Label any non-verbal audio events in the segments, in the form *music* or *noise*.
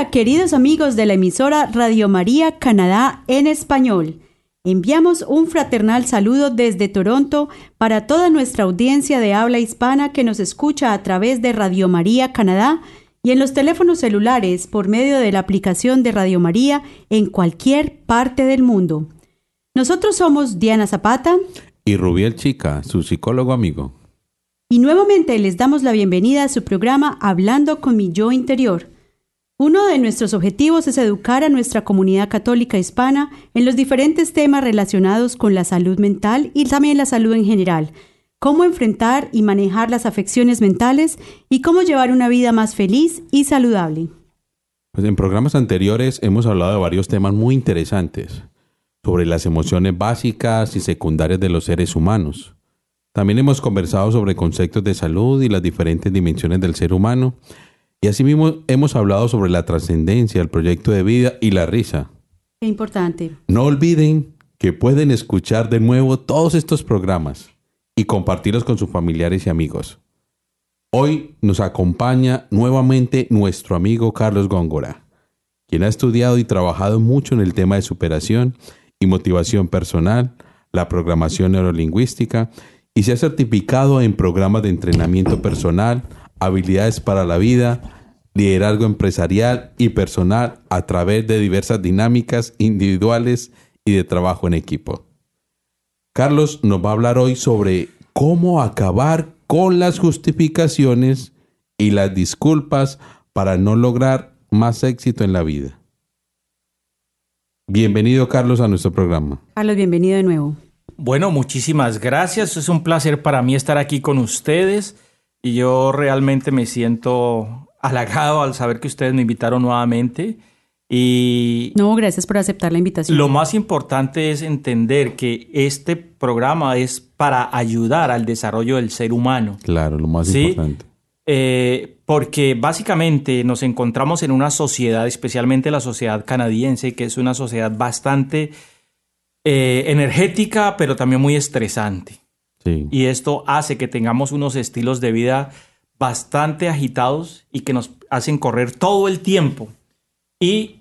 Hola, queridos amigos de la emisora Radio María Canadá en español. Enviamos un fraternal saludo desde Toronto para toda nuestra audiencia de habla hispana que nos escucha a través de Radio María Canadá y en los teléfonos celulares por medio de la aplicación de Radio María en cualquier parte del mundo. Nosotros somos Diana Zapata Y Rubiel Chica, su psicólogo amigo. y nuevamente les damos la bienvenida a su programa Hablando con mi yo interior. Uno de nuestros objetivos es educar a nuestra comunidad católica hispana en los diferentes temas relacionados con la salud mental y también la salud en general, cómo enfrentar y manejar las afecciones mentales y cómo llevar una vida más feliz y saludable. Pues en programas anteriores hemos hablado de varios temas muy interesantes sobre las emociones básicas y secundarias de los seres humanos. También hemos conversado sobre conceptos de salud y las diferentes dimensiones del ser humano. Y asimismo hemos hablado sobre la trascendencia, el proyecto de vida y la risa. Qué importante. No olviden que pueden escuchar de nuevo todos estos programas y compartirlos con sus familiares y amigos. Hoy nos acompaña nuevamente nuestro amigo Carlos Góngora, quien ha estudiado y trabajado mucho en el tema de superación y motivación personal, la programación neurolingüística y se ha certificado en programas de entrenamiento personal, habilidades para la vida, liderazgo empresarial y personal a través de diversas dinámicas individuales y de trabajo en equipo. Carlos nos va a hablar hoy sobre cómo acabar con las justificaciones y las disculpas para no lograr más éxito en la vida. Bienvenido Carlos a nuestro programa. Carlos, bienvenido de nuevo. Bueno, muchísimas gracias. Es un placer para mí estar aquí con ustedes y yo realmente me siento halagado al saber que ustedes me invitaron nuevamente. Y No, gracias por aceptar la invitación. lo más importante es entender que este programa es para ayudar al desarrollo del ser humano. Claro, lo más Sí. importante. Eh, porque básicamente nos encontramos en una sociedad, especialmente la sociedad canadiense, que es una sociedad bastante eh, energética, pero también muy estresante. Sí. Y esto hace que tengamos unos estilos de vida bastante agitados y que nos hacen correr todo el tiempo. Y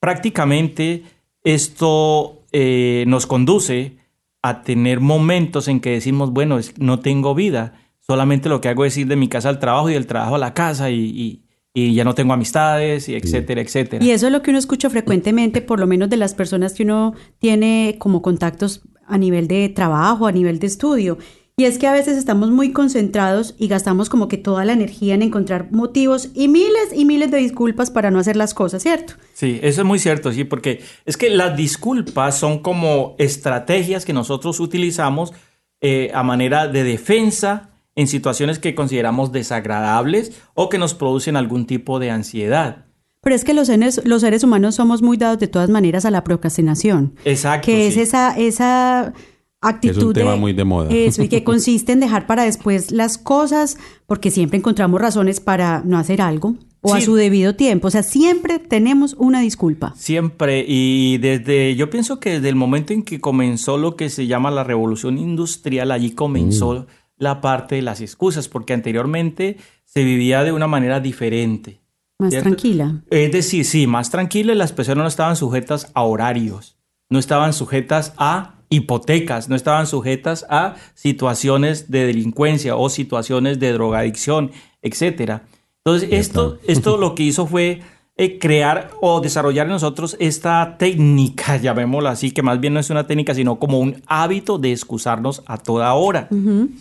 prácticamente esto eh, nos conduce a tener momentos en que decimos, bueno, es- no tengo vida, solamente lo que hago es ir de mi casa al trabajo y del trabajo a la casa y, y- y ya no tengo amistades, y etcétera, etcétera. Y eso es lo que uno escucha frecuentemente, por lo menos de las personas que uno tiene como contactos a nivel de trabajo, a nivel de estudio. Y es que a veces estamos muy concentrados y gastamos como que toda la energía en encontrar motivos y miles y miles de disculpas para no hacer las cosas, ¿cierto? Sí, eso es muy cierto, sí, porque es que las disculpas son como estrategias que nosotros utilizamos eh, a manera de defensa en situaciones que consideramos desagradables o que nos producen algún tipo de ansiedad. Pero es que los seres, los seres humanos somos muy dados de todas maneras a la procrastinación. Exacto. que es sí. esa, esa actitud tema muy de moda. Eso, y que *laughs* consiste en dejar para después las cosas, porque siempre encontramos razones para no hacer algo o a su debido tiempo. O sea, siempre tenemos una disculpa. Siempre, y desde, yo pienso que desde el momento en que comenzó lo que se llama la revolución industrial, allí comenzó la parte de las excusas, porque anteriormente se vivía de una manera diferente. Más ¿cierto? tranquila. Es decir, sí, más tranquilo y las personas no estaban sujetas a horarios, no estaban sujetas a hipotecas, no estaban sujetas a situaciones de delincuencia o situaciones de drogadicción, etcétera. Entonces, esto, esto *laughs* lo que hizo fue eh, crear o desarrollar en nosotros esta técnica, *laughs* llamémosla así, que más bien no es una técnica, sino como un hábito de excusarnos a toda hora.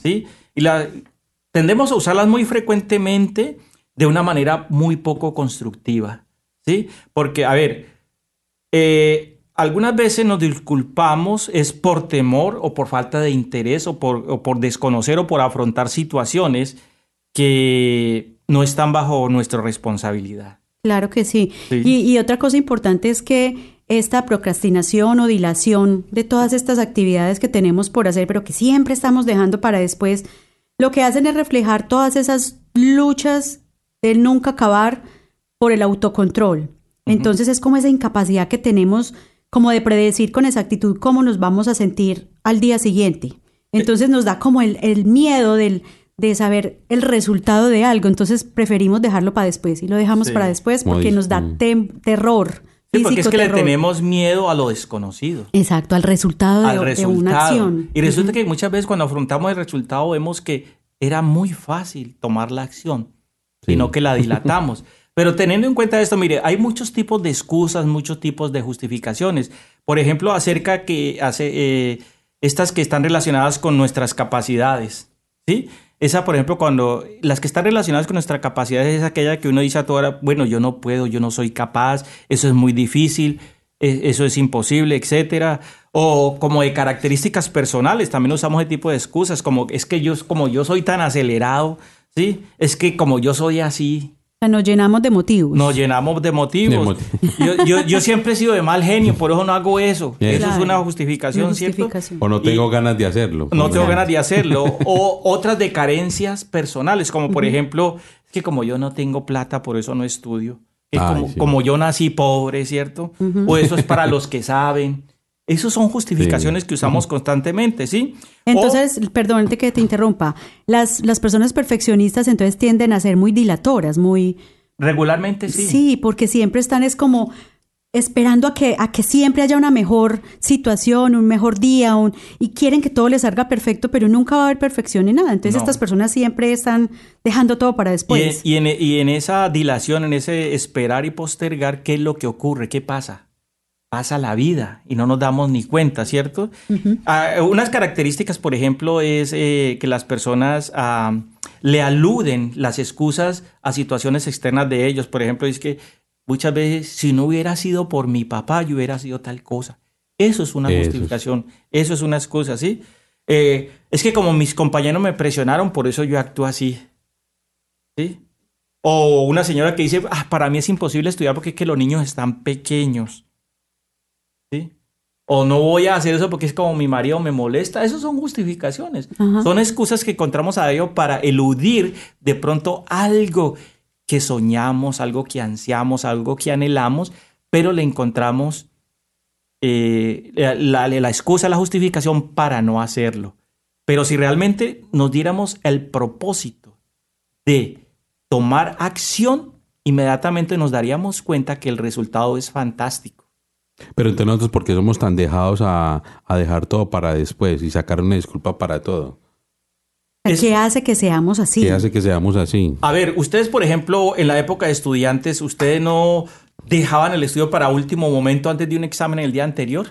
¿sí? Y la, tendemos a usarlas muy frecuentemente de una manera muy poco constructiva. ¿sí? Porque, a ver, eh, algunas veces nos disculpamos es por temor o por falta de interés o por, o por desconocer o por afrontar situaciones que no están bajo nuestra responsabilidad. Claro que sí. Sí. Y, y otra cosa importante es que esta procrastinación o dilación de todas estas actividades que tenemos por hacer, pero que siempre estamos dejando para después, lo que hacen es reflejar todas esas luchas del nunca acabar por el autocontrol. Entonces es como esa incapacidad que tenemos como de predecir con exactitud cómo nos vamos a sentir al día siguiente. Entonces nos da como el, el miedo del, de saber el resultado de algo. Entonces preferimos dejarlo para después y lo dejamos Sí. para después porque nos da tem- terror. Sí, porque es físico, que le terror. tenemos miedo a lo desconocido. Exacto, al resultado de, al de resultado. una acción. Y resulta que muchas veces cuando afrontamos el resultado vemos que era muy fácil tomar la acción, Sí. sino que la dilatamos. *laughs* Pero teniendo en cuenta esto, mire, hay muchos tipos de excusas, muchos tipos de justificaciones. Por ejemplo, acerca que hace eh, estas que están relacionadas con nuestras capacidades, ¿sí? Esa, por ejemplo, cuando las que están relacionadas con nuestra capacidad es aquella que uno dice a toda hora, bueno, yo no puedo, yo no soy capaz, eso es muy difícil, e- eso es imposible, etcétera. O como de características personales, también usamos ese tipo de excusas, como es que yo, como yo soy tan acelerado, ¿sí? Es que como yo soy así, O sea, nos llenamos de motivos. nos llenamos de motivos. De motivos. *laughs* Yo, yo- yo siempre he sido de mal genio, por eso no hago eso. Yes. Eso es una justificación, Una ¿cierto? justificación. O no tengo ganas de hacerlo. No tengo ganas de hacerlo. *laughs* O otras de carencias personales, como por ejemplo, es que como yo no tengo plata, por eso no estudio. Ay, como, sí. como yo nací pobre, ¿cierto? O eso es para los que saben. Esas son justificaciones que usamos constantemente, ¿sí? O- Entonces, perdón que te interrumpa, las, las personas perfeccionistas entonces tienden a ser muy dilatoras, muy... regularmente sí. Sí, porque siempre están es como esperando a que, a que siempre haya una mejor situación, un mejor día, un, y quieren que todo les salga perfecto, pero nunca va a haber perfección en nada. Entonces No. estas personas siempre están dejando todo para Y, después. y en, y en esa dilación, en ese esperar y postergar, ¿qué es lo que ocurre? ¿Qué pasa? Pasa la vida y no nos damos ni cuenta, ¿cierto? Ah, unas características, por ejemplo, es eh, que las personas ah, le aluden las excusas a situaciones externas de ellos. Por ejemplo, es que muchas veces, si no hubiera sido por mi papá, yo hubiera sido tal cosa. Eso es una Eso es. justificación, eso es una excusa, ¿sí? Eh, es que como mis compañeros me presionaron, por eso yo actúo así. ¿Sí? O una señora que dice, ah, para mí es imposible estudiar porque es que los niños están pequeños. ¿Sí? O no voy a hacer eso porque es como mi marido me molesta. Esas son justificaciones. Ajá. Son excusas que encontramos a ello para eludir de pronto algo que soñamos, algo que ansiamos, algo que anhelamos, pero le encontramos eh, la, la- la excusa, la justificación para no hacerlo. Pero si realmente nos diéramos el propósito de tomar acción, inmediatamente nos daríamos cuenta que el resultado es fantástico. Pero entonces nosotros, ¿por qué somos tan dejados a, a dejar todo para después y sacar una disculpa para todo? ¿Qué hace que seamos así? ¿Qué hace que seamos así? A ver, ustedes, por ejemplo, en la época de estudiantes, ¿ustedes no dejaban el estudio para último momento antes de un examen el día anterior?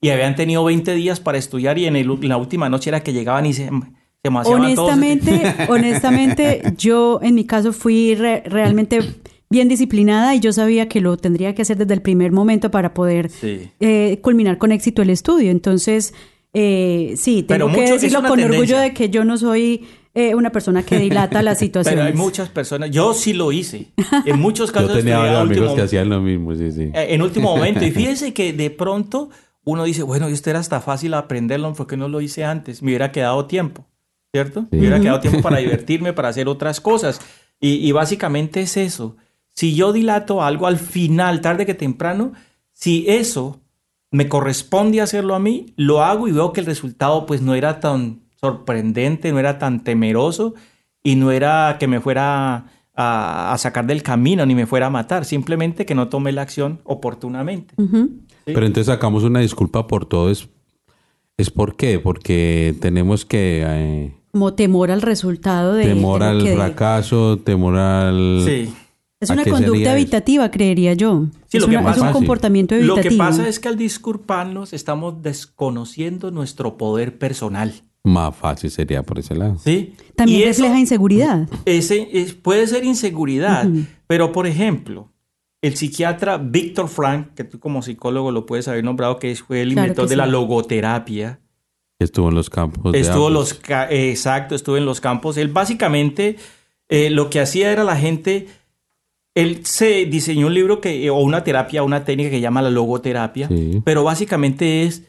Y habían tenido 20 días para estudiar y en, el- en la última noche era que llegaban y se, se maciaban todos. Honestamente, *laughs* honestamente, yo en mi caso fui re- realmente bien disciplinada y yo sabía que lo tendría que hacer desde el primer momento para poder Sí. eh, culminar con éxito el estudio. Entonces, eh, sí, Pero tengo que mucho- es decirlo con tendencia. orgullo de que yo no soy eh, una persona que dilata las *laughs* situaciones. Pero hay muchas personas, yo sí lo hice. En muchos Yo casos tenía estudié a varios amigos último- que hacían lo mismo, sí, sí. eh, en último momento. Y *laughs* fíjese que de pronto uno dice, bueno, esto era hasta fácil aprenderlo, ¿por qué no lo hice antes? Me hubiera quedado tiempo, ¿cierto? Me hubiera quedado tiempo para *laughs* divertirme, para hacer otras cosas. Y, y básicamente es eso. Si yo dilato algo al final, tarde que temprano, si eso me corresponde hacerlo a mí, lo hago y veo que el resultado pues no era tan sorprendente, no era tan temeroso y no era que me fuera a, a sacar del camino ni me fuera a matar, simplemente que no tomé la acción oportunamente. Pero entonces sacamos una disculpa por todo. ¿Es, es por qué? Porque tenemos que... eh, Como temor al resultado de... temor de al que- fracaso, temor al... Sí. Es ¿A una conducta eso? evitativa, creería yo. Sí, es, lo que una- es pasa- un comportamiento evitativo. Lo que pasa es que al disculparnos estamos desconociendo nuestro poder personal. Más fácil sería por ese lado. ¿sí? También Y eso- refleja inseguridad. ese es- puede ser inseguridad, pero por ejemplo, el psiquiatra Víctor Frank, que tú como psicólogo lo puedes haber nombrado, que fue el Claro inventor de la logoterapia, Estuvo en los campos. de estuvo Auschwitz. los ca- exacto, estuvo en los campos. Él básicamente eh, lo que hacía era la gente, él se diseñó un libro que o una terapia, una técnica que llama la logoterapia, Sí. pero básicamente es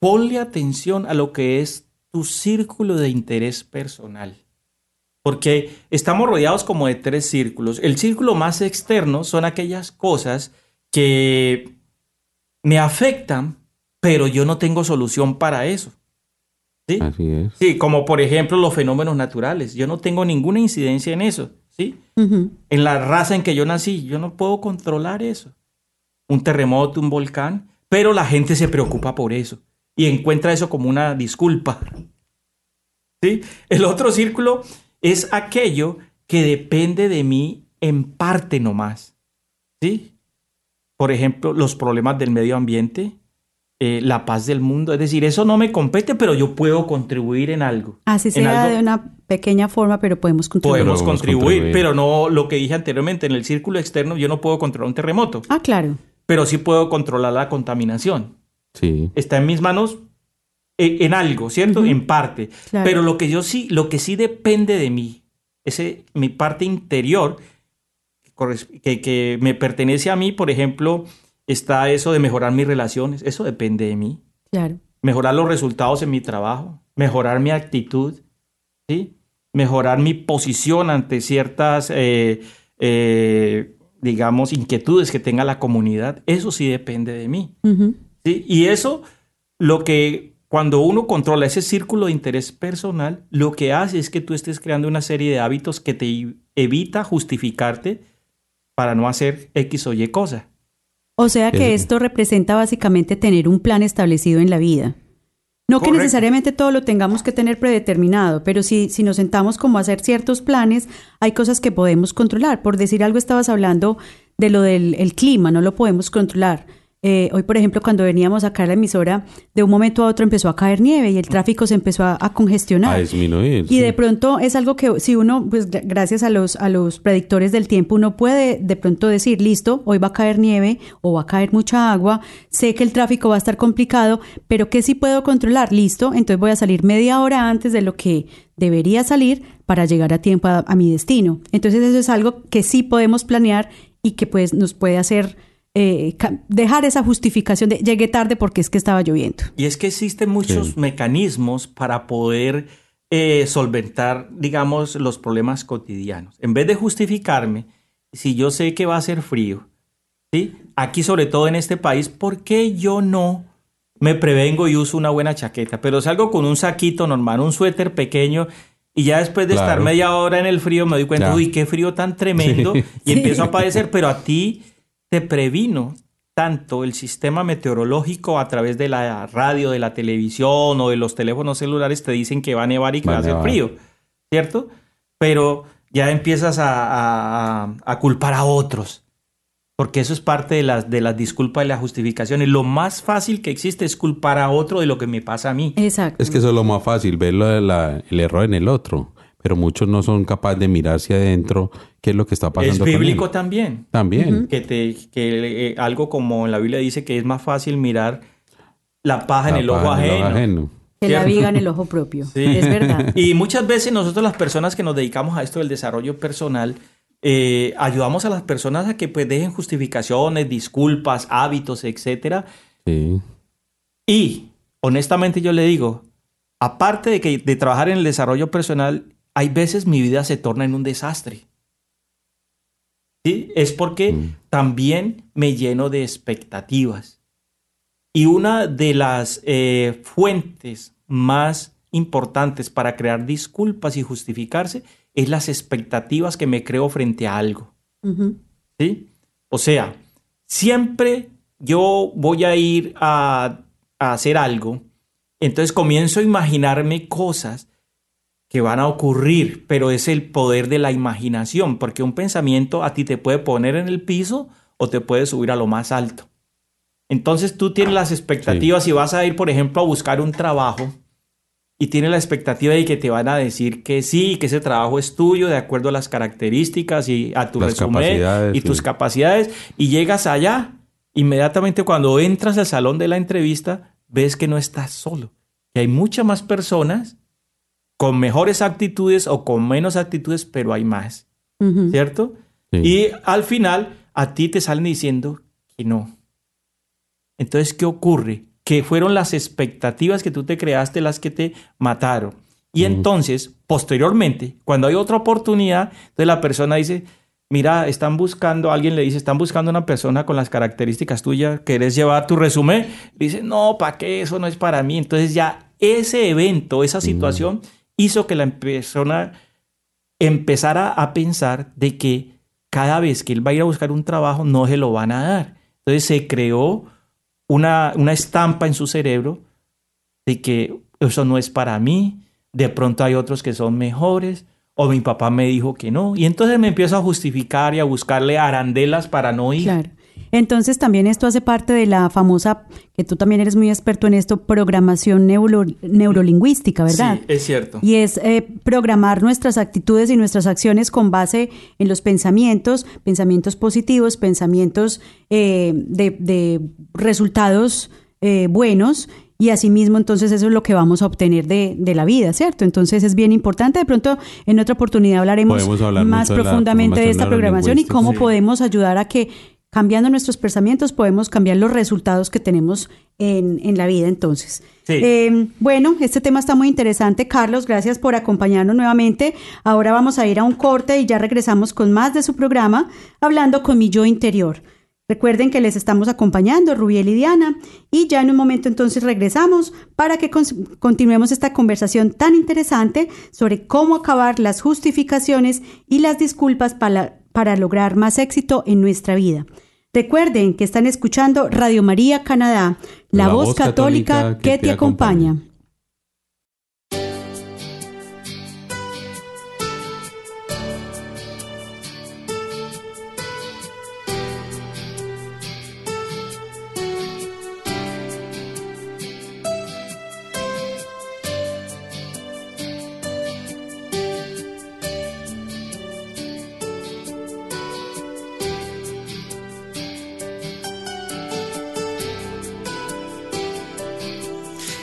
ponle atención a lo que es tu círculo de interés personal. Porque estamos rodeados como de tres círculos. El círculo más externo son aquellas cosas que me afectan, pero yo no tengo solución para eso. ¿Sí? Así es. Sí, como por ejemplo los fenómenos naturales. Yo no tengo ninguna incidencia en eso. ¿Sí? En la raza en que yo nací, yo no puedo controlar eso. Un terremoto, un volcán, pero la gente se preocupa por eso y encuentra eso como una disculpa. *laughs* ¿Sí? El otro círculo es aquello que depende de mí en parte nomás. ¿Sí? Por ejemplo, los problemas del medio ambiente, eh, la paz del mundo. Es decir, eso no me compete, pero yo puedo contribuir en algo. Así En sea algo- de una pequeña forma, pero podemos contribuir. Podemos Podemos contribuir, contribuir. pero no lo que dije anteriormente, en el círculo externo yo no puedo controlar un terremoto, Ah, claro. pero sí puedo controlar la contaminación. Sí. Está en mis manos en, en algo, ¿cierto? En parte. Claro. Pero lo que yo sí, lo que sí depende de mí, ese, mi parte interior, que, que me pertenece a mí, por ejemplo, está eso de mejorar mis relaciones, eso depende de mí Claro. mejorar los resultados en mi trabajo, mejorar mi actitud, ¿sí? mejorar mi posición ante ciertas, eh, eh, digamos, inquietudes que tenga la comunidad. Eso sí depende de mí. ¿sí? Y eso, lo que cuando uno controla ese círculo de interés personal, lo que hace es que tú estés creando una serie de hábitos que te evita justificarte para no hacer X o Y cosa. O sea que Es- esto representa básicamente tener un plan establecido en la vida. No que necesariamente todo lo tengamos que tener predeterminado, pero si, si nos sentamos como a hacer ciertos planes, hay cosas que podemos controlar. Por decir algo, estabas hablando de lo del el clima, no lo podemos controlar. Eh, hoy, por ejemplo, cuando veníamos acá a la emisora, de un momento a otro empezó a caer nieve y el tráfico se empezó a, a congestionar. A disminuir. Y sí. de pronto es algo que si uno, pues gra- gracias a los, a los predictores del tiempo, uno puede de pronto decir, listo, hoy va a caer nieve o va a caer mucha agua, sé que el tráfico va a estar complicado, pero que sí puedo controlar, listo, entonces voy a salir media hora antes de lo que debería salir para llegar a tiempo a, a mi destino. Entonces eso es algo que sí podemos planear y que pues nos puede hacer eh, dejar esa justificación de llegué tarde porque es que estaba lloviendo. Y es que existen muchos Sí. mecanismos para poder eh, solventar, digamos, los problemas cotidianos. En vez de justificarme, si yo sé que va a ser frío, ¿sí? Aquí, sobre todo en este país, ¿por qué yo no me prevengo y uso una buena chaqueta? Pero salgo con un saquito normal, un suéter pequeño. Y ya después de estar media hora en el frío me doy cuenta, Ya. uy, qué frío tan tremendo, Sí. y *laughs* empiezo a padecer, pero a ti te previno tanto el sistema meteorológico a través de la radio, de la televisión o de los teléfonos celulares te dicen que va a nevar y que Va va a hacer frío, ¿cierto? Pero ya empiezas a, a- a culpar a otros, porque eso es parte de las, de las disculpas y las justificaciones. Lo más fácil que existe es culpar a otro de lo que me pasa a mí. Exacto. Es que eso es lo más fácil, ver lo de la- el error en el otro. Pero muchos no son capaces de mirar hacia adentro qué es lo que está Es pasando. con bíblico él. también. También. que te que eh, algo como en la Biblia dice que es más fácil mirar la paja en el ojo paja en el ajeno. ojo ajeno. Que la viga en el ojo propio. Sí. Es verdad. *laughs* Y muchas veces nosotros las personas que nos dedicamos a esto del desarrollo personal eh, ayudamos a las personas a que pues dejen justificaciones, disculpas, hábitos, etcétera. Sí. Y honestamente yo le digo, aparte de que de trabajar en el desarrollo personal, hay veces mi vida se torna en un desastre. ¿Sí? Es porque Mm. también me lleno de expectativas. Y una de las eh, fuentes más importantes para crear disculpas y justificarse es las expectativas que me creo frente a algo. ¿sí? O sea, siempre yo voy a ir a, a hacer algo, entonces comienzo a imaginarme cosas que van a ocurrir, pero es el poder de la imaginación, porque un pensamiento a ti te puede poner en el piso o te puede subir a lo más alto. Entonces tú tienes las expectativas y vas a ir, por ejemplo, a buscar un trabajo y tienes la expectativa de que te van a decir que sí, que ese trabajo es tuyo de acuerdo a las características y a tu Las resumen y tus sí. capacidades y llegas allá, inmediatamente cuando entras al salón de la entrevista, ves que no estás solo, que hay muchas más personas con mejores actitudes o con menos actitudes, pero hay más. ¿cierto? Sí. Y al final a ti te salen diciendo que no. Entonces, ¿qué ocurre? Que fueron las expectativas que tú te creaste las que te mataron. Y entonces, posteriormente, cuando hay otra oportunidad, entonces la persona dice, mira, están buscando, alguien le dice, están buscando una persona con las características tuyas, ¿querés llevar tu resumen? Dice, no, ¿para qué? Eso no es para mí. Entonces ya ese evento, esa situación, hizo que la persona empezara a pensar de que cada vez que él va a ir a buscar un trabajo no se lo van a dar. Entonces se creó una, una estampa en su cerebro de que eso no es para mí, de pronto hay otros que son mejores, o mi papá me dijo que no, y entonces me empiezo a justificar y a buscarle arandelas para no ir. Claro. Entonces también esto hace parte de la famosa, que tú también eres muy experto en esto, programación neuro- neurolingüística, ¿verdad? Sí, es cierto. Y es eh, programar nuestras actitudes y nuestras acciones con base en los pensamientos, pensamientos positivos, pensamientos eh, de, de resultados eh, buenos. Y asimismo, entonces eso es lo que vamos a obtener de, de la vida, ¿cierto? Entonces es bien importante. De pronto, en otra oportunidad hablaremos hablar más de profundamente de esta programación y cómo podemos ayudar a que cambiando nuestros pensamientos podemos cambiar los resultados que tenemos en, en la vida entonces. Sí. Eh, bueno, este tema está muy interesante. Carlos, gracias por acompañarnos nuevamente. Ahora vamos a ir a un corte y ya regresamos con más de su programa, hablando con mi yo interior. Recuerden que les estamos acompañando, Rubiel y Diana, y ya en un momento entonces regresamos para que continuemos esta conversación tan interesante sobre cómo acabar las justificaciones y las disculpas para, para lograr más éxito en nuestra vida. Recuerden que están escuchando Radio María Canadá, la, voz, católica, que, te acompaña.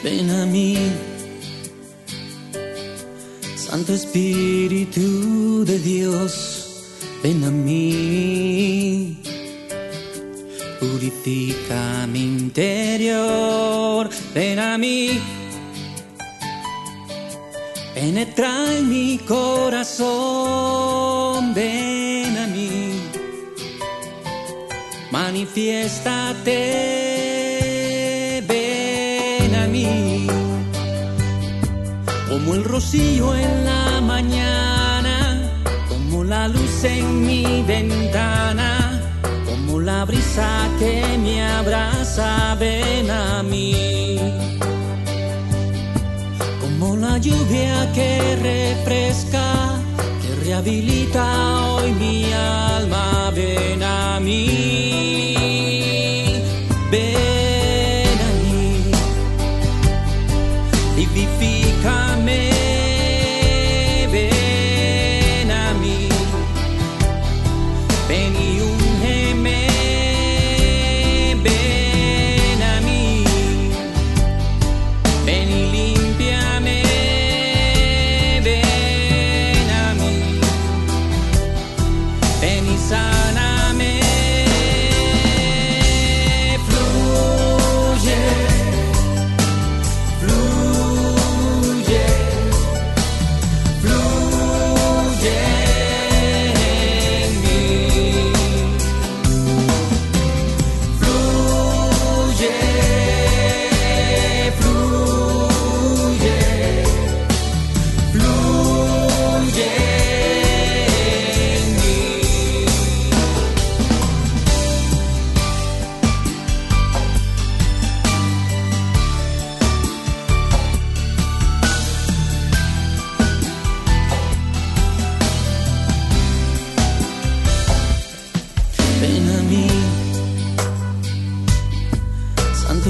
Ven a mí, Santo Espíritu de Dios, ven a mí. Purifica mi interior, ven a mí. Penetra en mi corazón, ven a mí. Manifiéstate, Como el rocío en la mañana, como la luz en mi ventana, como la brisa que me abraza, ven a mí. Como la lluvia que refresca, que rehabilita hoy mi alma, ven a mí.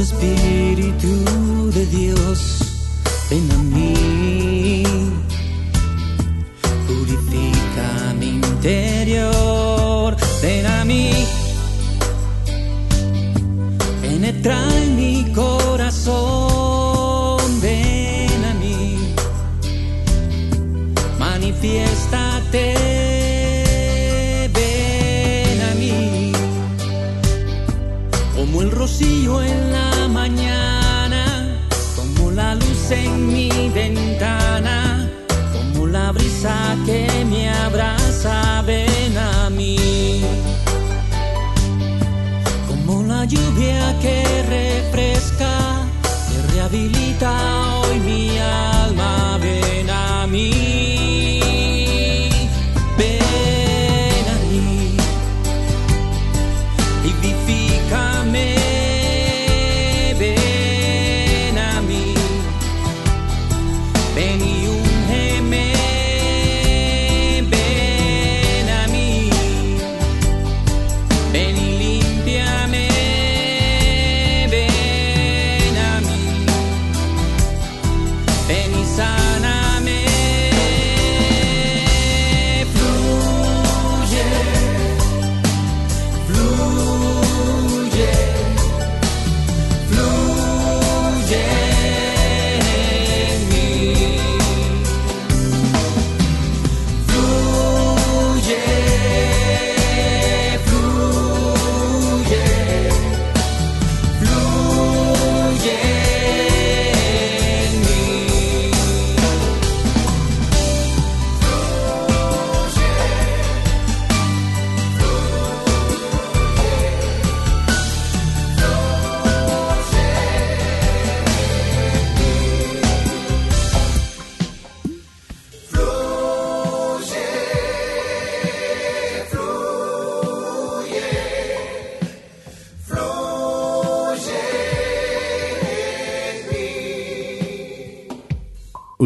Espíritu de Dios, ven a mí. Purifica mi interior, ven a mí. Penetra en mi corazón, ven a mí. Manifiéstate, brisa que me abraza, ven a mí. Como la lluvia que refresca, que rehabilita hoy mi alma,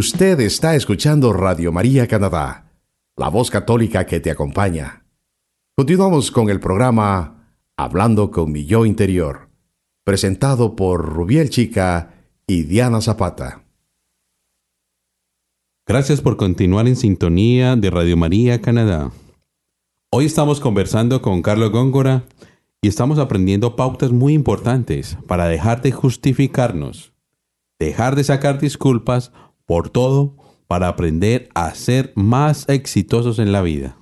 Usted está escuchando Radio María Canadá, la voz católica que te acompaña. Continuamos con el programa Hablando con mi yo interior, presentado por Rubiel Chica y Diana Zapata. Gracias por continuar en sintonía de Radio María Canadá. Hoy estamos conversando con Carlos Góngora y estamos aprendiendo pautas muy importantes para dejar de justificarnos, dejar de sacar disculpas por todo para aprender a ser más exitosos en la vida.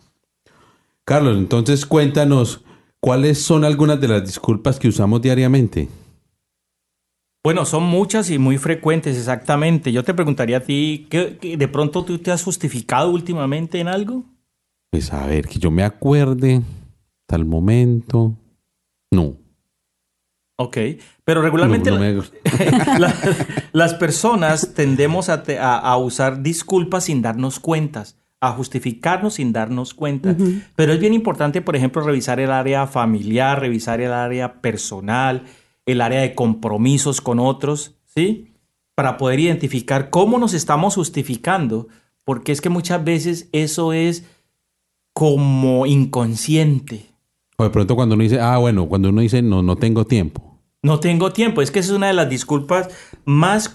Carlos, entonces cuéntanos cuáles son algunas de las disculpas que usamos diariamente. Bueno, son muchas y muy frecuentes, exactamente. Yo te preguntaría a ti, ¿qué, qué- ¿de pronto tú te has justificado últimamente en algo? Pues a ver, que yo me acuerde, tal momento. No. Ok, pero regularmente No, no la- me gusta. *laughs* la- *laughs* las personas tendemos a, te- a- a usar disculpas sin darnos cuentas, a justificarnos sin darnos cuenta. Pero es bien importante, por ejemplo, revisar el área familiar, revisar el área personal, el área de compromisos con otros, ¿sí? Para poder identificar cómo nos estamos justificando, porque es que muchas veces eso es como inconsciente. O de pronto cuando uno dice, ah, bueno, cuando uno dice, no, no tengo tiempo. No tengo tiempo. Es que esa es una de las disculpas más,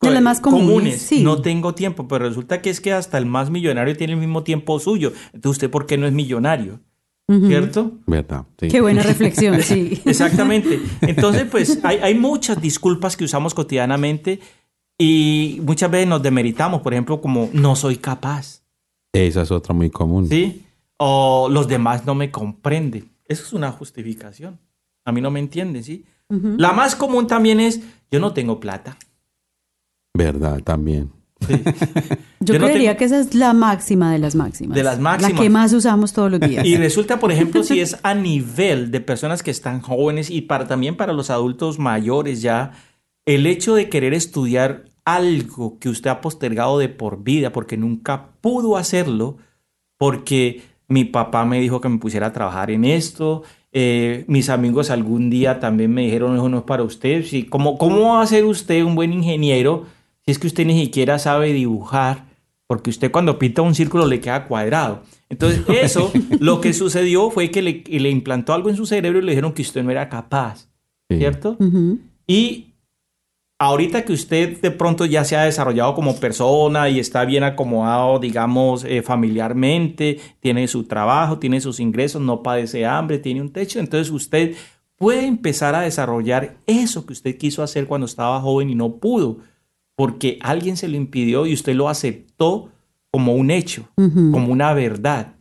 De las más comunes, sí. No tengo tiempo, pero resulta que es que hasta el más millonario tiene el mismo tiempo suyo. Entonces, ¿usted por qué no es millonario? ¿Cierto? ¿Verdad? Sí. Qué buena reflexión, *laughs* sí. Exactamente. Entonces, pues hay, hay muchas disculpas que usamos cotidianamente y muchas veces nos demeritamos, por ejemplo, como no soy capaz, Esa es otra muy común. ¿sí? O los demás no me comprenden. Eso es una justificación. A mí no me entienden, ¿sí? La más común también es yo no tengo plata. ¿Verdad? También. *laughs* Yo, Yo no creería tengo- que esa es la máxima de las máximas. De las máximas. La que más usamos todos los días. Y resulta, por ejemplo, si es *laughs* a nivel de personas que están jóvenes y para, también para los adultos mayores ya, el hecho de querer estudiar algo que usted ha postergado de por vida porque nunca pudo hacerlo, porque mi papá me dijo que me pusiera a trabajar en esto, eh, mis amigos algún día también me dijeron, eso no es para usted, sí, ¿cómo, ¿cómo va a ser usted un buen ingeniero si es que usted ni siquiera sabe dibujar? Porque usted cuando pinta un círculo le queda cuadrado. Entonces, *laughs* eso, lo que sucedió fue que le, implantó algo en su cerebro y le dijeron que usted no era capaz, Sí. ¿cierto? Y ahorita que usted de pronto ya se ha desarrollado como persona y está bien acomodado, digamos, eh, familiarmente, tiene su trabajo, tiene sus ingresos, no padece hambre, tiene un techo, entonces usted puede empezar a desarrollar eso que usted quiso hacer cuando estaba joven y no pudo, porque alguien se lo impidió y usted lo aceptó como un hecho, como una verdad.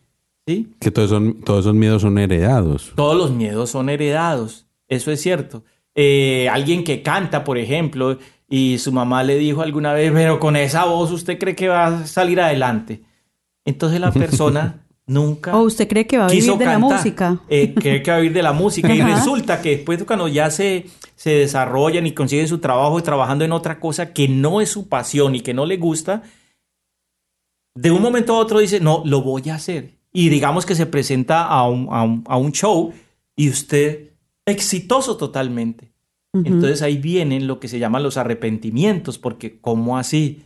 ¿sí? Que todos, son, todos esos miedos son heredados. Todos los miedos son heredados, eso es cierto. Eh, alguien que canta, por ejemplo, y su mamá le dijo alguna vez, pero con esa voz usted cree que va a salir adelante. Entonces la persona *laughs* nunca... ¿O usted cree que va a vivir de la cantar, música? eh, cree que va a vivir de la música. Y resulta que después cuando ya se, se desarrollan y consiguen su trabajo y trabajando en otra cosa que no es su pasión y que no le gusta, de un momento a otro dice, no, lo voy a hacer. Y digamos que se presenta a un, a un- a un show y usted exitoso totalmente. Entonces ahí vienen lo que se llaman los arrepentimientos, porque ¿cómo así?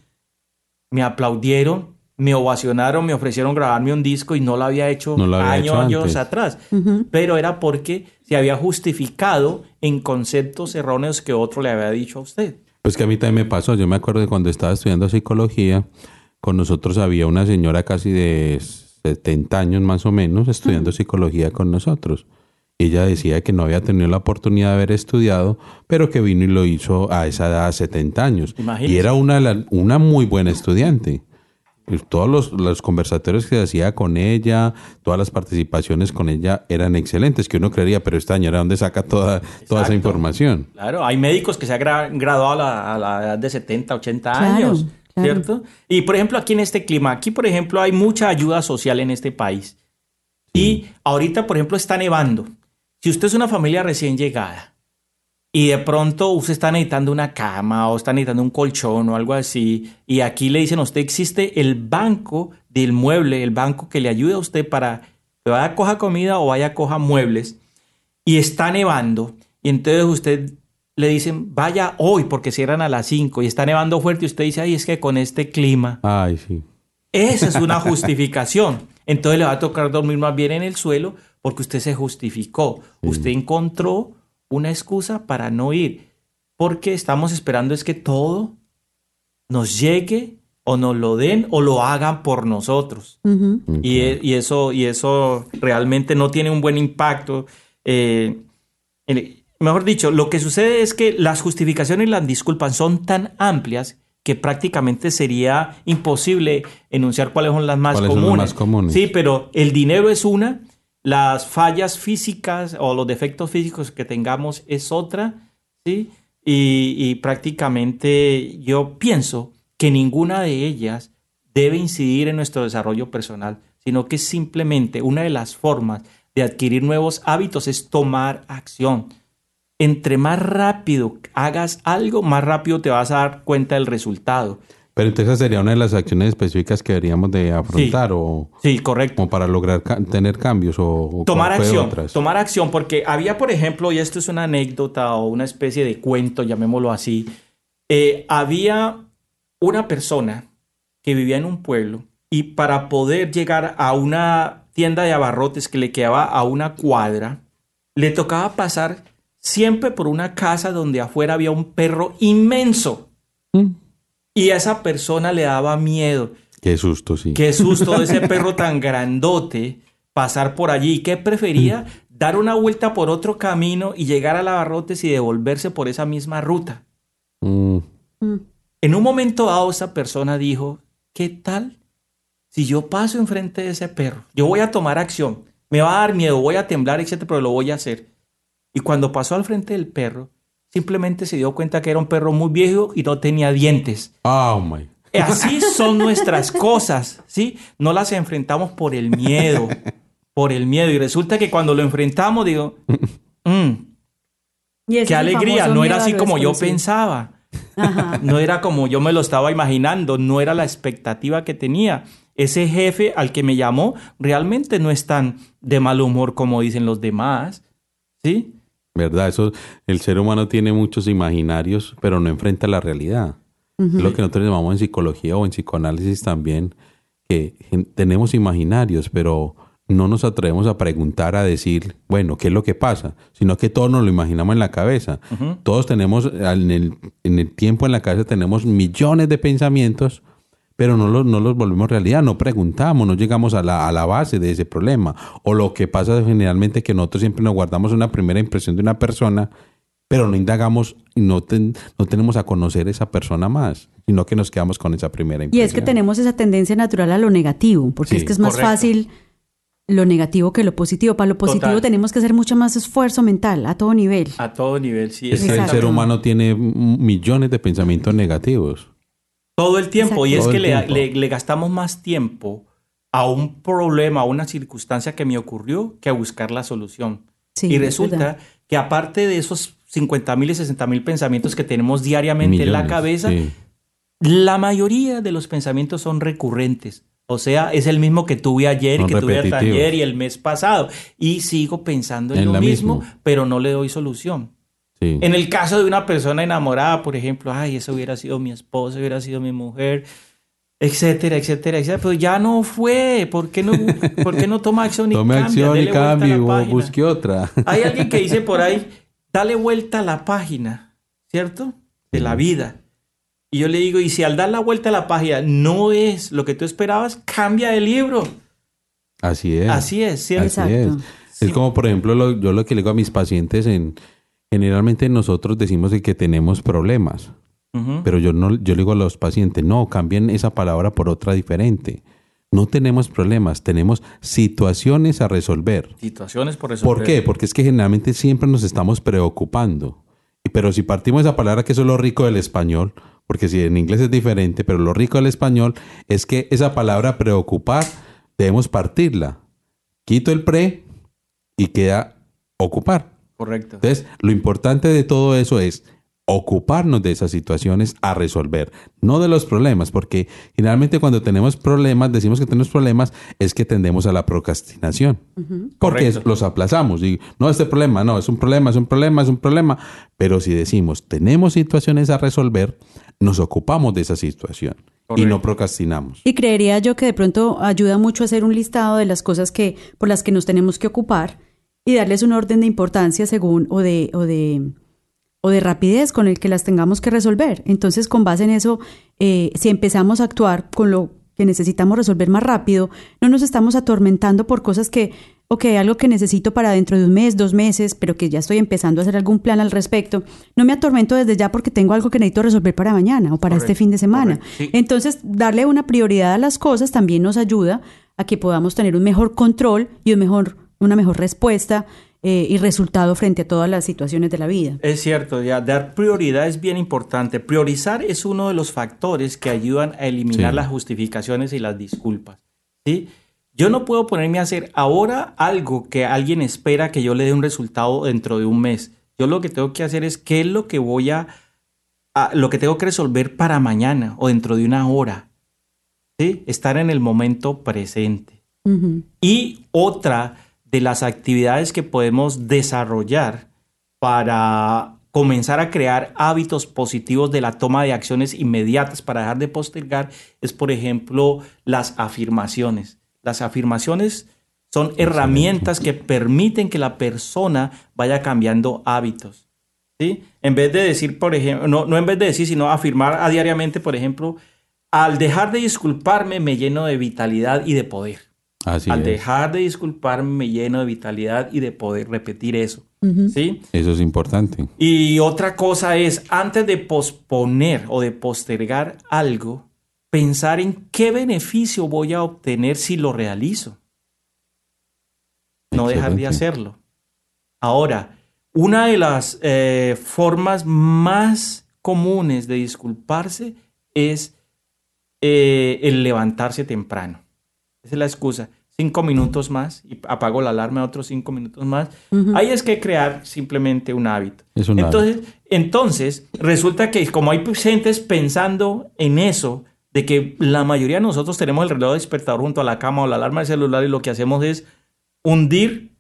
Me aplaudieron, me ovacionaron, me ofrecieron grabarme un disco y no lo había hecho No lo había años, hecho años atrás. Pero era porque se había justificado en conceptos erróneos que otro le había dicho a usted. Pues que a mí también me pasó. Yo me acuerdo de cuando estaba estudiando psicología, con nosotros había una señora casi de 70 años más o menos estudiando psicología con nosotros. Ella decía que no había tenido la oportunidad de haber estudiado, pero que vino y lo hizo a esa edad, 70 años. Imagínese. Y era una, una muy buena estudiante. Y Todos los, los conversatorios que se hacía con ella, todas las participaciones con ella eran excelentes, que uno creería, pero esta señora, ¿dónde saca toda, toda esa información? Claro, hay médicos que se han gra- graduado a la, a la edad de 70, 80 Claro, años, claro. ¿cierto? Y por ejemplo, aquí en este clima, aquí por ejemplo hay mucha ayuda social en este país. Y ahorita, por ejemplo, está nevando. Si usted es una familia recién llegada y de pronto usted está necesitando una cama o está necesitando un colchón o algo así, y aquí le dicen a usted existe el banco del mueble, el banco que le ayuda a usted para que vaya a coja comida o vaya a coja muebles, y está nevando, y entonces usted le dicen, vaya hoy porque cierran a las 5 y está nevando fuerte y usted dice, ay, es que con este clima, Ay, sí. esa es una justificación. Entonces le va a tocar dormir más bien en el suelo porque usted se justificó. Usted encontró una excusa para no ir. Porque estamos esperando es que todo nos llegue o nos lo den o lo hagan por nosotros. Ujú. Y, y eso, y eso realmente no tiene un buen impacto. Eh, mejor dicho, lo que sucede es que las justificaciones y las disculpas son tan amplias que prácticamente sería imposible enunciar cuáles son las más ¿Cuáles son comunes. las más comunes? Sí, pero el dinero es una, las fallas físicas o los defectos físicos que tengamos es otra, ¿sí? Y, prácticamente yo pienso que ninguna de ellas debe incidir en nuestro desarrollo personal, sino que simplemente una de las formas de adquirir nuevos hábitos es tomar acción. Entre más rápido hagas algo, más rápido te vas a dar cuenta del resultado. Pero entonces esa sería una de las acciones específicas que deberíamos de afrontar o Sí, correcto. como para lograr ca- tener cambios o, o Tomar acción, otras. tomar acción, porque había, por ejemplo, y esto es una anécdota o una especie de cuento, llamémoslo así, eh, había una persona que vivía en un pueblo y para poder llegar a una tienda de abarrotes que le quedaba a una cuadra, le tocaba pasar siempre por una casa donde afuera había un perro inmenso. Y a esa persona le daba miedo. Qué susto, sí. Qué susto de ese *laughs* perro tan grandote pasar por allí. ¿Qué prefería? Dar una vuelta por otro camino y llegar a Lavarrotes y devolverse por esa misma ruta. Mm, En un momento dado, esa persona dijo, ¿qué tal si yo paso enfrente de ese perro? Yo voy a tomar acción. Me va a dar miedo, voy a temblar, etcétera, pero lo voy a hacer. Y cuando pasó al frente del perro, simplemente se dio cuenta que era un perro muy viejo y no tenía dientes. Oh my. Así son nuestras *laughs* cosas, ¿sí? No las enfrentamos por el miedo, *laughs* por el miedo. Y resulta que cuando lo enfrentamos, digo, "Mm, qué alegría, no era así como yo pensaba. Ajá. *laughs* No era como yo me lo estaba imaginando, no era la expectativa que tenía. Ese jefe al que me llamó realmente no es tan de mal humor como dicen los demás, ¿sí? ¿Verdad? Eso, el ser humano tiene muchos imaginarios, pero no enfrenta la realidad. Es lo que nosotros llamamos en psicología o en psicoanálisis también, que tenemos imaginarios, pero no nos atrevemos a preguntar, a decir, bueno, ¿qué es lo que pasa? Sino que todos nos lo imaginamos en la cabeza. Todos tenemos, en el, en el tiempo en la cabeza tenemos millones de pensamientos, pero no los, no los volvemos realidad, no preguntamos, no llegamos a la, a la base de ese problema. O lo que pasa generalmente que nosotros siempre nos guardamos una primera impresión de una persona, pero no indagamos y no, ten- no tenemos a conocer esa persona más, sino que nos quedamos con esa primera Y impresión. es que tenemos esa tendencia natural a lo negativo, porque Sí, es que es más correcto. fácil lo negativo que lo positivo. Para lo positivo Total. tenemos que hacer mucho más esfuerzo mental a todo nivel. A todo nivel, sí. Es que el ser humano tiene millones de pensamientos negativos. Todo el tiempo. Y es Todo que le, tiempo. le- le gastamos más tiempo a un problema, a una circunstancia que me ocurrió, que a buscar la solución. Sí, y es resulta verdad. que aparte de esos 50 mil y 60 mil pensamientos que tenemos diariamente en la cabeza, sí. la mayoría de los pensamientos son recurrentes. O sea, es el mismo que tuve ayer, y Son que tuve repetitivos. ayer y el mes pasado. Y sigo pensando en, En lo mismo, pero no le doy solución. Sí. En el caso de una persona enamorada, por ejemplo, ay, eso hubiera sido mi esposo, hubiera sido mi mujer, etcétera, etcétera, etcétera. Pero ya no fue. ¿Por qué no, por qué no toma acción y *laughs* Tome cambia? acción y Dele la cambio, busque otra. *laughs* Hay alguien que dice por ahí, *laughs* dale vuelta a la página, ¿cierto? De la vida. Y yo le digo, y si al dar la vuelta a la página no es lo que tú esperabas, cambia de libro. Así es. Así es, ¿cierto? Así Exacto. es. Es como, por ejemplo, lo- yo lo que le digo a mis pacientes, en, generalmente nosotros decimos de que tenemos problemas, pero yo, no, yo le digo a los pacientes, no, cambien esa palabra por otra diferente. No tenemos problemas, tenemos situaciones a resolver. Situaciones por resolver. ¿Por qué? Porque es que generalmente siempre nos estamos preocupando. Pero si partimos esa palabra que eso es lo rico del español, porque si en inglés es diferente, pero lo rico del español es que esa palabra preocupar debemos partirla. Quito el pre y queda ocupar. Correcto. Entonces, lo importante de todo eso es ocuparnos de esas situaciones a resolver, no de los problemas, porque generalmente cuando tenemos problemas, decimos que tenemos problemas, es que tendemos a la procrastinación, porque es- los aplazamos. Y, no, este problema, no, es un problema, es un problema, es un problema, pero si decimos tenemos situaciones a resolver, nos ocupamos de esa situación y no procrastinamos. Y creería yo que de pronto ayuda mucho a hacer un listado de las cosas que por las que nos tenemos que ocupar y darles un orden de importancia según o de o de o de rapidez con el que las tengamos que resolver. Entonces, con base en eso, eh, si empezamos a actuar con lo que necesitamos resolver más rápido, no nos estamos atormentando por cosas que, ok, algo que necesito para dentro de un mes, dos meses, pero que ya estoy empezando a hacer algún plan al respecto. No me atormento desde ya porque tengo algo que necesito resolver para mañana o para este fin de semana. correcto, sí. Entonces, darle una prioridad a las cosas también nos ayuda a que podamos tener un mejor control y un mejor, una mejor respuesta eh, y resultado frente a todas las situaciones de la vida. Es cierto, ya dar prioridad es bien importante. Priorizar es uno de los factores que ayudan a eliminar Sí. las justificaciones y las disculpas. ¿sí? Yo no puedo ponerme a hacer ahora algo que alguien espera que yo le dé un resultado dentro de un mes. Yo lo que tengo que hacer es qué es lo que voy a, a- lo que tengo que resolver para mañana o dentro de una hora. ¿sí? Estar en el momento presente. Y otra de las actividades que podemos desarrollar para comenzar a crear hábitos positivos de la toma de acciones inmediatas para dejar de postergar es, por ejemplo, las afirmaciones. Las afirmaciones son herramientas que permiten que la persona vaya cambiando hábitos. ¿sí? En vez de decir, por ejemplo, no, no en vez de decir, sino afirmar a diariamente, por ejemplo, al dejar de disculparme me lleno de vitalidad y de poder. Así Al es. dejar de disculparme me lleno de vitalidad y de poder repetir eso. ¿Sí? Eso es importante. Y otra cosa es, antes de posponer o de postergar algo, pensar en qué beneficio voy a obtener si lo realizo. No dejar de hacerlo. Ahora, una de las eh, formas más comunes de disculparse es eh, el levantarse temprano. Esa es la excusa. Cinco minutos más y apago la alarma otros cinco minutos más. Ahí es que crear simplemente un hábito. Es un entonces, entonces, resulta que como hay gentes pensando en eso, de que la mayoría de nosotros tenemos el reloj despertador junto a la cama o la alarma del celular y lo que hacemos es hundir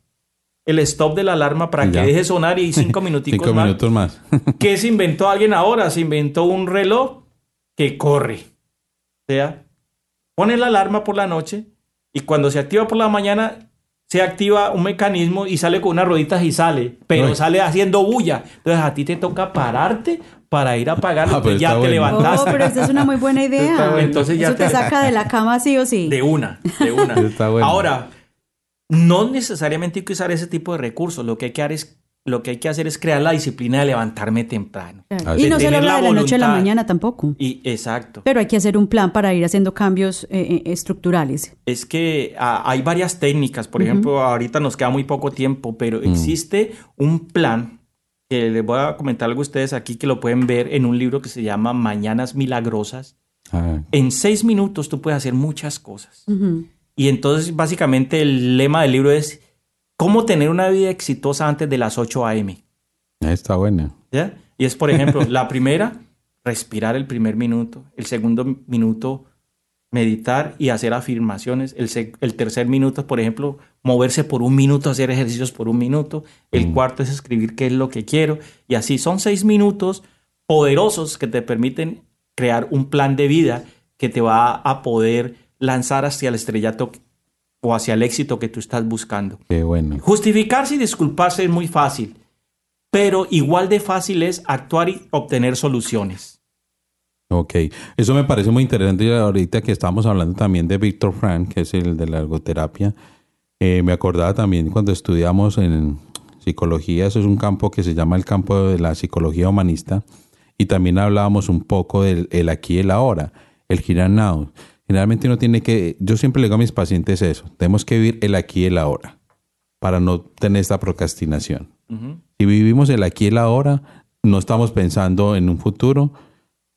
el stop de la alarma para que deje sonar y cinco *laughs* minuticos Cinco más. minutos más. ¿Qué se inventó alguien ahora? Se inventó un reloj que corre. O sea, pone la alarma por la noche y cuando se activa por la mañana se activa un mecanismo y sale con unas rueditas y sale, pero sale haciendo bulla. Entonces a ti te toca pararte para ir a apagarlo, Ah, ya te bueno. Oh, levantaste pero esa es una muy buena *laughs* idea. bueno. Entonces ya Eso te te- saca de la cama sí o sí. de una, de una. *laughs* Está bueno. Ahora, no necesariamente hay que usar ese tipo de recursos. Lo que hay que hacer es, lo que hay que hacer es crear la disciplina de levantarme temprano. Claro. Así Y no se Tener logra la de la noche a la mañana tampoco. Y exacto. Pero hay que hacer un plan para ir haciendo cambios eh, eh, estructurales. Es que ah, hay varias técnicas. Por ejemplo, ahorita nos queda muy poco tiempo, pero existe un plan que les voy a comentar algo a ustedes aquí que lo pueden ver en un libro que se llama Mañanas Milagrosas. Ah, En seis minutos tú puedes hacer muchas cosas. Y entonces, básicamente, el lema del libro es cómo tener una vida exitosa antes de las 8 a.m. está buena. ¿ya? Y es, por ejemplo, la primera, respirar el primer minuto. El segundo minuto, meditar y hacer afirmaciones. El, tercer minuto, por ejemplo, moverse por un minuto, hacer ejercicios por un minuto. El cuarto es escribir qué es lo que quiero. Y así son seis minutos poderosos que te permiten crear un plan de vida que te va a poder lanzar hacia el estrellato o hacia el éxito que tú estás buscando. Qué bueno. Justificarse y disculparse es muy fácil, pero igual de fácil es actuar y obtener soluciones. Ok, eso me parece muy interesante y ahorita que estamos hablando también de Víctor Frank, que es el de la ergoterapia. eh, me acordaba también cuando estudiamos en psicología, eso es un campo que se llama el campo de la psicología humanista, y también hablábamos un poco del el aquí y el ahora, el here and now. Generalmente uno tiene que, yo siempre le digo a mis pacientes eso, tenemos que vivir el aquí y el ahora para no tener esta procrastinación. Si vivimos el aquí y el ahora, no estamos pensando en un futuro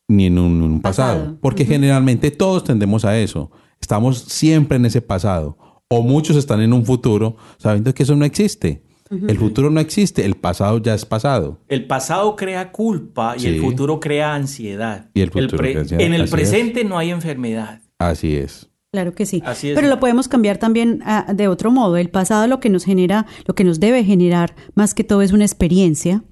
ni en un, un pasado. Pasado. Porque generalmente todos tendemos a eso. Estamos siempre en ese pasado. O muchos están en un futuro sabiendo que eso no existe. El futuro no existe, el pasado ya es pasado. El pasado crea culpa y Sí. el futuro crea ansiedad. Y el futuro pre- crea ansiedad, En el así presente no hay enfermedad. Así es. Claro que sí. Así es. Pero lo podemos cambiar también ah, de otro modo. El pasado lo que nos genera, lo que nos debe generar más que todo es una experiencia,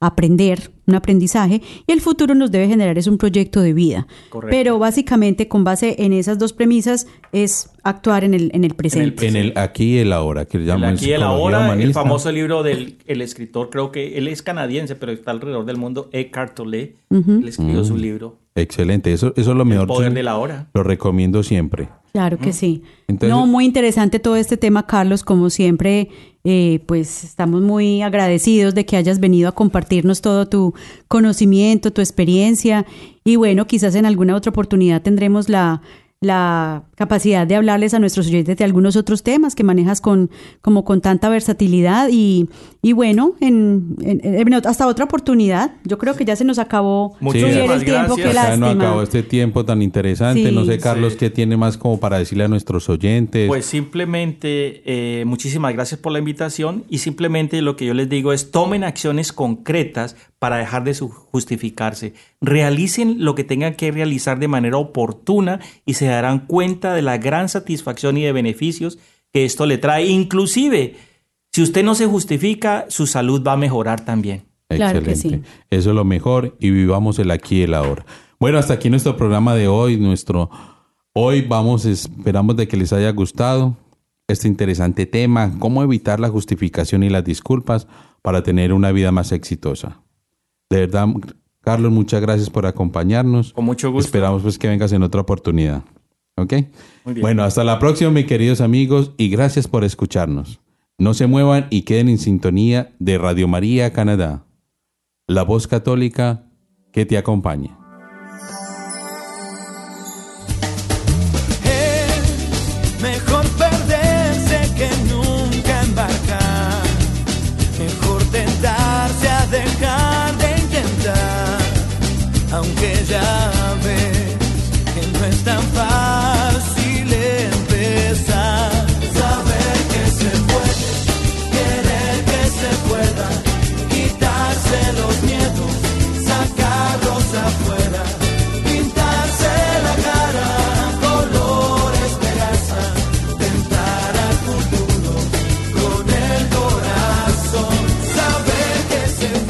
aprender, un aprendizaje, y el futuro nos debe generar es un proyecto de vida. Correcto. Pero básicamente con base en esas dos premisas es actuar en el, en el presente. En el aquí y el ahora, que le El llaman aquí y el ahora, el famoso libro del el escritor, creo que él es canadiense, pero está alrededor del mundo, Eckhart Tolle. Él escribió su libro, Excelente, eso, eso es lo El mejor. poder de la hora. Lo recomiendo siempre. Claro que sí. Entonces- no, muy interesante todo este tema, Carlos. Como siempre, eh, pues estamos muy agradecidos de que hayas venido a compartirnos todo tu conocimiento, tu experiencia. Y bueno, quizás en alguna otra oportunidad tendremos la, la capacidad de hablarles a nuestros oyentes de algunos otros temas que manejas con, como con tanta versatilidad. Y, y bueno, en, en- en- hasta otra oportunidad. Yo creo que ya se nos acabó Javier, el tiempo. gracias. Qué Ya no lástima. acabó este tiempo tan interesante. Sí. no sé, Carlos, Sí. qué tiene más como para decirle a nuestros oyentes. Pues simplemente eh, muchísimas gracias por la invitación y simplemente lo que yo les digo es tomen acciones concretas para dejar de su- justificarse. Realicen lo que tengan que realizar de manera oportuna y se darán cuenta de la gran satisfacción y de beneficios que esto le trae. Inclusive, si usted no se justifica, su salud va a mejorar también. Claro que Excelente. sí. Eso es lo mejor y vivamos el aquí y el ahora. Bueno, hasta aquí nuestro programa de hoy. Nuestro hoy vamos, esperamos de que les haya gustado este interesante tema, cómo evitar la justificación y las disculpas para tener una vida más exitosa. De verdad, Carlos, muchas gracias por acompañarnos. Con mucho gusto. Esperamos pues que vengas en otra oportunidad. ¿Ok? Muy bien. Bueno, hasta la próxima, mis queridos amigos, y gracias por escucharnos. No se muevan y queden en sintonía de Radio María Canadá, la voz católica que te acompaña.